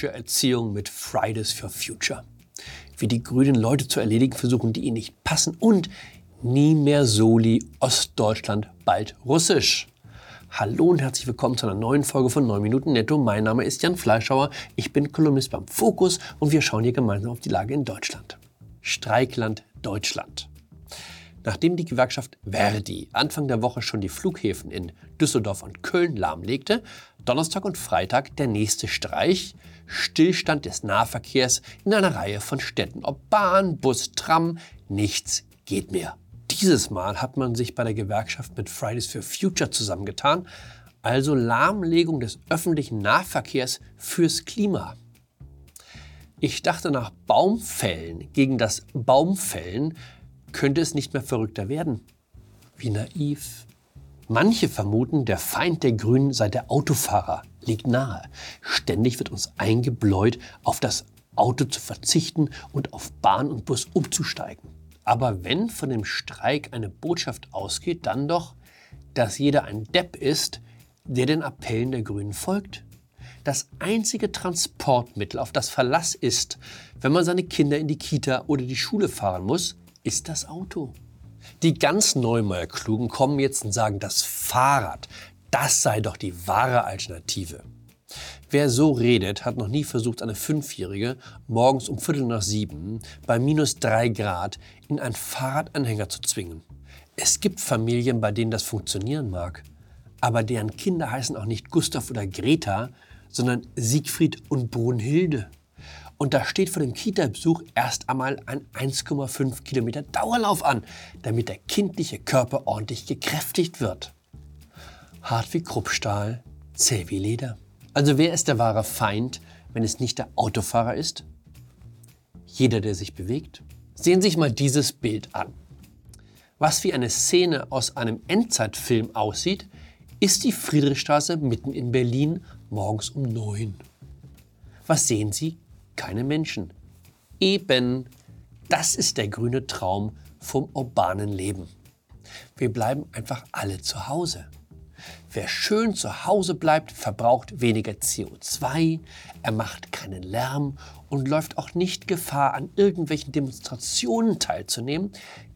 politische Erziehung mit Fridays for Future. Wie die Grünen Leute zu erledigen versuchen, die ihnen nicht passen und nie mehr Soli, Ostdeutschland, bald Russisch. Hallo und herzlich willkommen zu einer neuen Folge von 9 Minuten Netto. Mein Name ist Jan Fleischhauer, ich bin Kolumnist beim Fokus und wir schauen hier gemeinsam auf die Lage in Deutschland. Streikland Deutschland. Nachdem die Gewerkschaft Verdi Anfang der Woche schon die Flughäfen in Düsseldorf und Köln lahmlegte, Donnerstag und Freitag der nächste Streich, Stillstand des Nahverkehrs in einer Reihe von Städten. Ob Bahn, Bus, Tram, nichts geht mehr. Dieses Mal hat man sich bei der Gewerkschaft mit Fridays for Future zusammengetan, also Lahmlegung des öffentlichen Nahverkehrs fürs Klima. Ich dachte nach Baumfällen gegen das Baumfällen könnte es nicht mehr verrückter werden. Wie naiv. Manche vermuten, der Feind der Grünen sei der Autofahrer. Liegt nahe. Ständig wird uns eingebläut, auf das Auto zu verzichten und auf Bahn und Bus umzusteigen. Aber wenn von dem Streik eine Botschaft ausgeht, dann doch, dass jeder ein Depp ist, der den Appellen der Grünen folgt. Das einzige Transportmittel, auf das Verlass ist, wenn man seine Kinder in die Kita oder die Schule fahren muss, ist das Auto. Die ganz Neumeier-Klugen kommen jetzt und sagen, das Fahrrad, das sei doch die wahre Alternative. Wer so redet, hat noch nie versucht, eine Fünfjährige morgens um Viertel nach sieben bei minus drei Grad in einen Fahrradanhänger zu zwingen. Es gibt Familien, bei denen das funktionieren mag, aber deren Kinder heißen auch nicht Gustav oder Greta, sondern Siegfried und Brunhilde. Und da steht vor dem Kita-Besuch erst einmal ein 1,5 Kilometer Dauerlauf an, damit der kindliche Körper ordentlich gekräftigt wird. Hart wie Kruppstahl, zäh wie Leder. Also wer ist der wahre Feind, wenn es nicht der Autofahrer ist? Jeder, der sich bewegt. Sehen Sie sich mal dieses Bild an. Was wie eine Szene aus einem Endzeitfilm aussieht, ist die Friedrichstraße mitten in Berlin morgens um neun. Was sehen Sie? Keine Menschen. Eben, das ist der grüne Traum vom urbanen Leben. Wir bleiben einfach alle zu Hause. Wer schön zu Hause bleibt, verbraucht weniger CO2, er macht keinen Lärm und läuft auch nicht Gefahr, an irgendwelchen Demonstrationen teilzunehmen,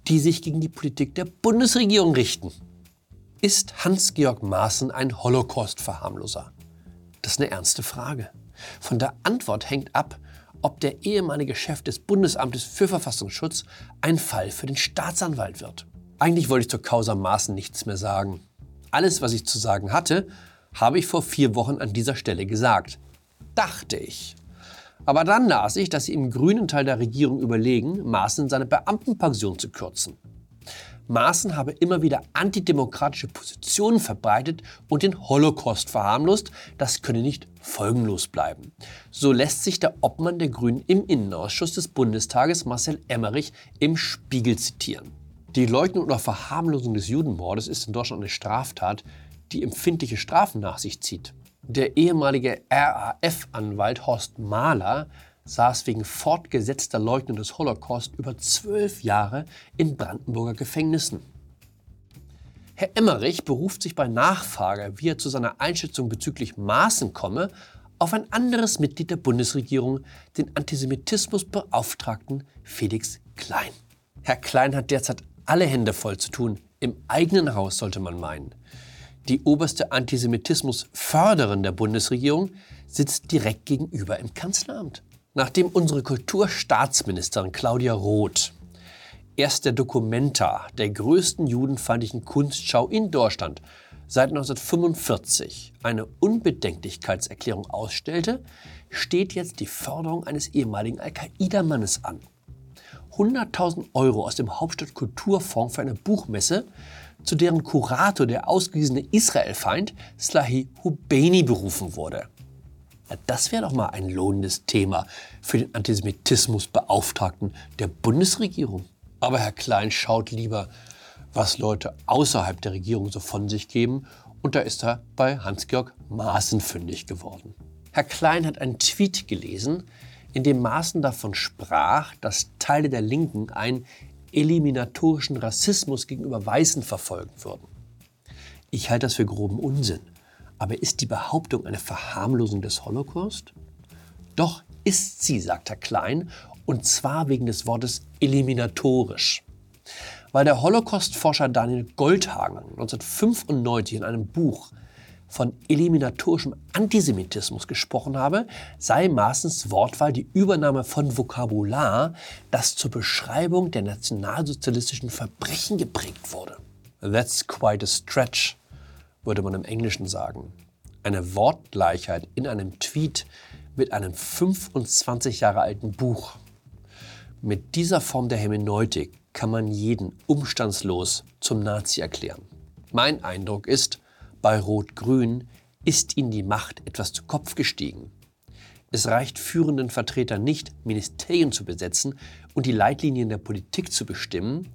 die sich gegen die Politik der Bundesregierung richten. Ist Hans-Georg Maaßen ein Holocaust-Verharmloser? Das ist eine ernste Frage. Von der Antwort hängt ab, ob der ehemalige Chef des Bundesamtes für Verfassungsschutz ein Fall für den Staatsanwalt wird. Eigentlich wollte ich zur Causa Maßen nichts mehr sagen. Alles, was ich zu sagen hatte, habe ich vor vier Wochen an dieser Stelle gesagt. Dachte ich. Aber dann las ich, dass sie im grünen Teil der Regierung überlegen, Maaßen seine Beamtenpension zu kürzen. Maaßen habe immer wieder antidemokratische Positionen verbreitet und den Holocaust verharmlost. Das könne nicht folgenlos bleiben. So lässt sich der Obmann der Grünen im Innenausschuss des Bundestages, Marcel Emmerich, im Spiegel zitieren. Die Leugnung oder Verharmlosung des Judenmordes ist in Deutschland eine Straftat, die empfindliche Strafen nach sich zieht. Der ehemalige RAF-Anwalt Horst Mahler saß wegen fortgesetzter Leugnung des Holocaust über zwölf Jahre in Brandenburger Gefängnissen. Herr Emmerich beruft sich bei Nachfrage, wie er zu seiner Einschätzung bezüglich Maßen komme, auf ein anderes Mitglied der Bundesregierung, den Antisemitismusbeauftragten Felix Klein. Herr Klein hat derzeit alle Hände voll zu tun. Im eigenen Haus sollte man meinen. Die oberste Antisemitismusförderin der Bundesregierung sitzt direkt gegenüber im Kanzleramt. Nachdem unsere Kulturstaatsministerin Claudia Roth erst der Documenta, der größten judenfeindlichen Kunstschau in Deutschland, seit 1945 eine Unbedenklichkeitserklärung ausstellte, steht jetzt die Förderung eines ehemaligen Al-Qaida-Mannes an. 100.000 Euro aus dem Hauptstadtkulturfonds für eine Buchmesse, zu deren Kurator der ausgewiesene Israelfeind Slahi Hubeni berufen wurde. Das wäre doch mal ein lohnendes Thema für den Antisemitismusbeauftragten der Bundesregierung. Aber Herr Klein schaut lieber, was Leute außerhalb der Regierung so von sich geben. Und da ist er bei Hans-Georg Maaßen fündig geworden. Herr Klein hat einen Tweet gelesen, in dem Maaßen davon sprach, dass Teile der Linken einen eliminatorischen Rassismus gegenüber Weißen verfolgen würden. Ich halte das für groben Unsinn. Aber ist die Behauptung eine Verharmlosung des Holocaust? Doch ist sie, sagt Herr Klein, und zwar wegen des Wortes eliminatorisch. Weil der Holocaust-Forscher Daniel Goldhagen 1995 in einem Buch von eliminatorischem Antisemitismus gesprochen habe, sei Maaßens Wortwahl die Übernahme von Vokabular, das zur Beschreibung der nationalsozialistischen Verbrechen geprägt wurde. That's quite a stretch, würde man im Englischen sagen. Eine Wortgleichheit in einem Tweet mit einem 25 Jahre alten Buch. Mit dieser Form der Hermeneutik kann man jeden umstandslos zum Nazi erklären. Mein Eindruck ist, bei Rot-Grün ist ihnen die Macht etwas zu Kopf gestiegen. Es reicht führenden Vertretern nicht, Ministerien zu besetzen und die Leitlinien der Politik zu bestimmen.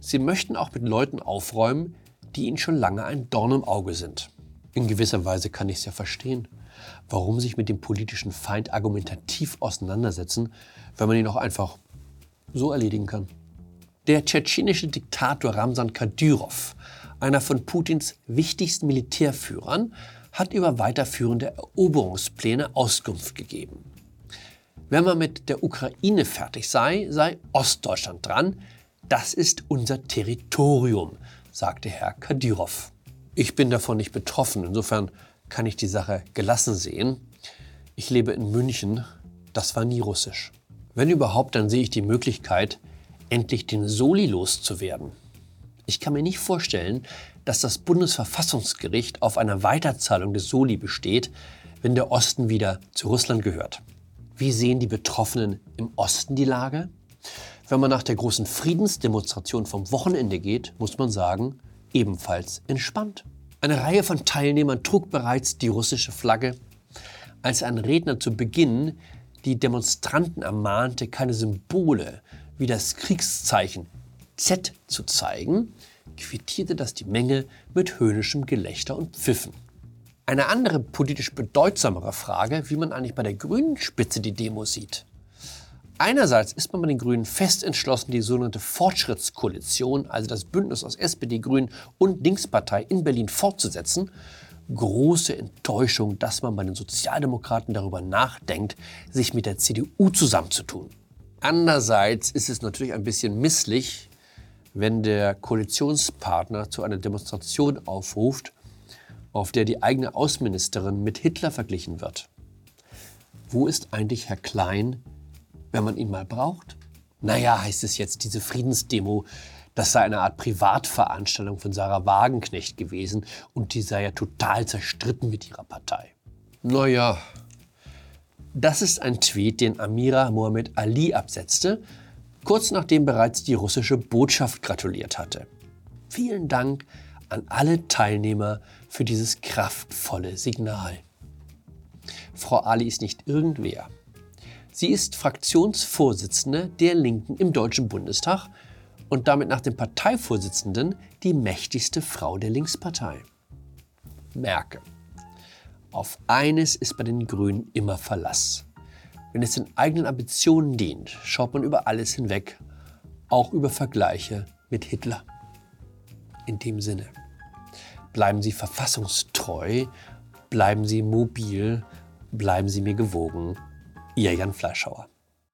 Sie möchten auch mit Leuten aufräumen, die ihnen schon lange ein Dorn im Auge sind. In gewisser Weise kann ich es ja verstehen, warum sich mit dem politischen Feind argumentativ auseinandersetzen, wenn man ihn auch einfach so erledigen kann. Der tschetschenische Diktator Ramsan Kadyrov einer von Putins wichtigsten Militärführern, hat über weiterführende Eroberungspläne Auskunft gegeben. Wenn man mit der Ukraine fertig sei, sei Ostdeutschland dran. Das ist unser Territorium, sagte Herr Kadyrov. Ich bin davon nicht betroffen, insofern kann ich die Sache gelassen sehen. Ich lebe in München, das war nie russisch. Wenn überhaupt, dann sehe ich die Möglichkeit, endlich den Soli loszuwerden. Ich kann mir nicht vorstellen, dass das Bundesverfassungsgericht auf einer Weiterzahlung des Soli besteht, wenn der Osten wieder zu Russland gehört. Wie sehen die Betroffenen im Osten die Lage? Wenn man nach der großen Friedensdemonstration vom Wochenende geht, muss man sagen, ebenfalls entspannt. Eine Reihe von Teilnehmern trug bereits die russische Flagge. Als ein Redner zu Beginn die Demonstranten ermahnte, keine Symbole wie das Kriegszeichen Z zu zeigen, quittierte das die Menge mit höhnischem Gelächter und Pfiffen. Eine andere politisch bedeutsamere Frage, wie man eigentlich bei der grünen Spitze die Demo sieht. Einerseits ist man bei den Grünen fest entschlossen, die sogenannte Fortschrittskoalition, also das Bündnis aus SPD, Grünen und Linkspartei in Berlin fortzusetzen. Große Enttäuschung, dass man bei den Sozialdemokraten darüber nachdenkt, sich mit der CDU zusammenzutun. Andererseits ist es natürlich ein bisschen misslich, wenn der Koalitionspartner zu einer Demonstration aufruft, auf der die eigene Außenministerin mit Hitler verglichen wird. Wo ist eigentlich Herr Klein, wenn man ihn mal braucht? Naja, heißt es jetzt, diese Friedensdemo, das sei eine Art Privatveranstaltung von Sarah Wagenknecht gewesen und die sei ja total zerstritten mit ihrer Partei. Naja, das ist ein Tweet, den Amira Mohammed Ali absetzte, kurz nachdem bereits die russische Botschaft gratuliert hatte. Vielen Dank an alle Teilnehmer für dieses kraftvolle Signal. Frau Ali ist nicht irgendwer. Sie ist Fraktionsvorsitzende der Linken im Deutschen Bundestag und damit nach dem Parteivorsitzenden die mächtigste Frau der Linkspartei. Merke, auf eines ist bei den Grünen immer Verlass. Wenn es den eigenen Ambitionen dient, schaut man über alles hinweg, auch über Vergleiche mit Hitler. In dem Sinne, bleiben Sie verfassungstreu, bleiben Sie mobil, bleiben Sie mir gewogen. Ihr Jan Fleischhauer.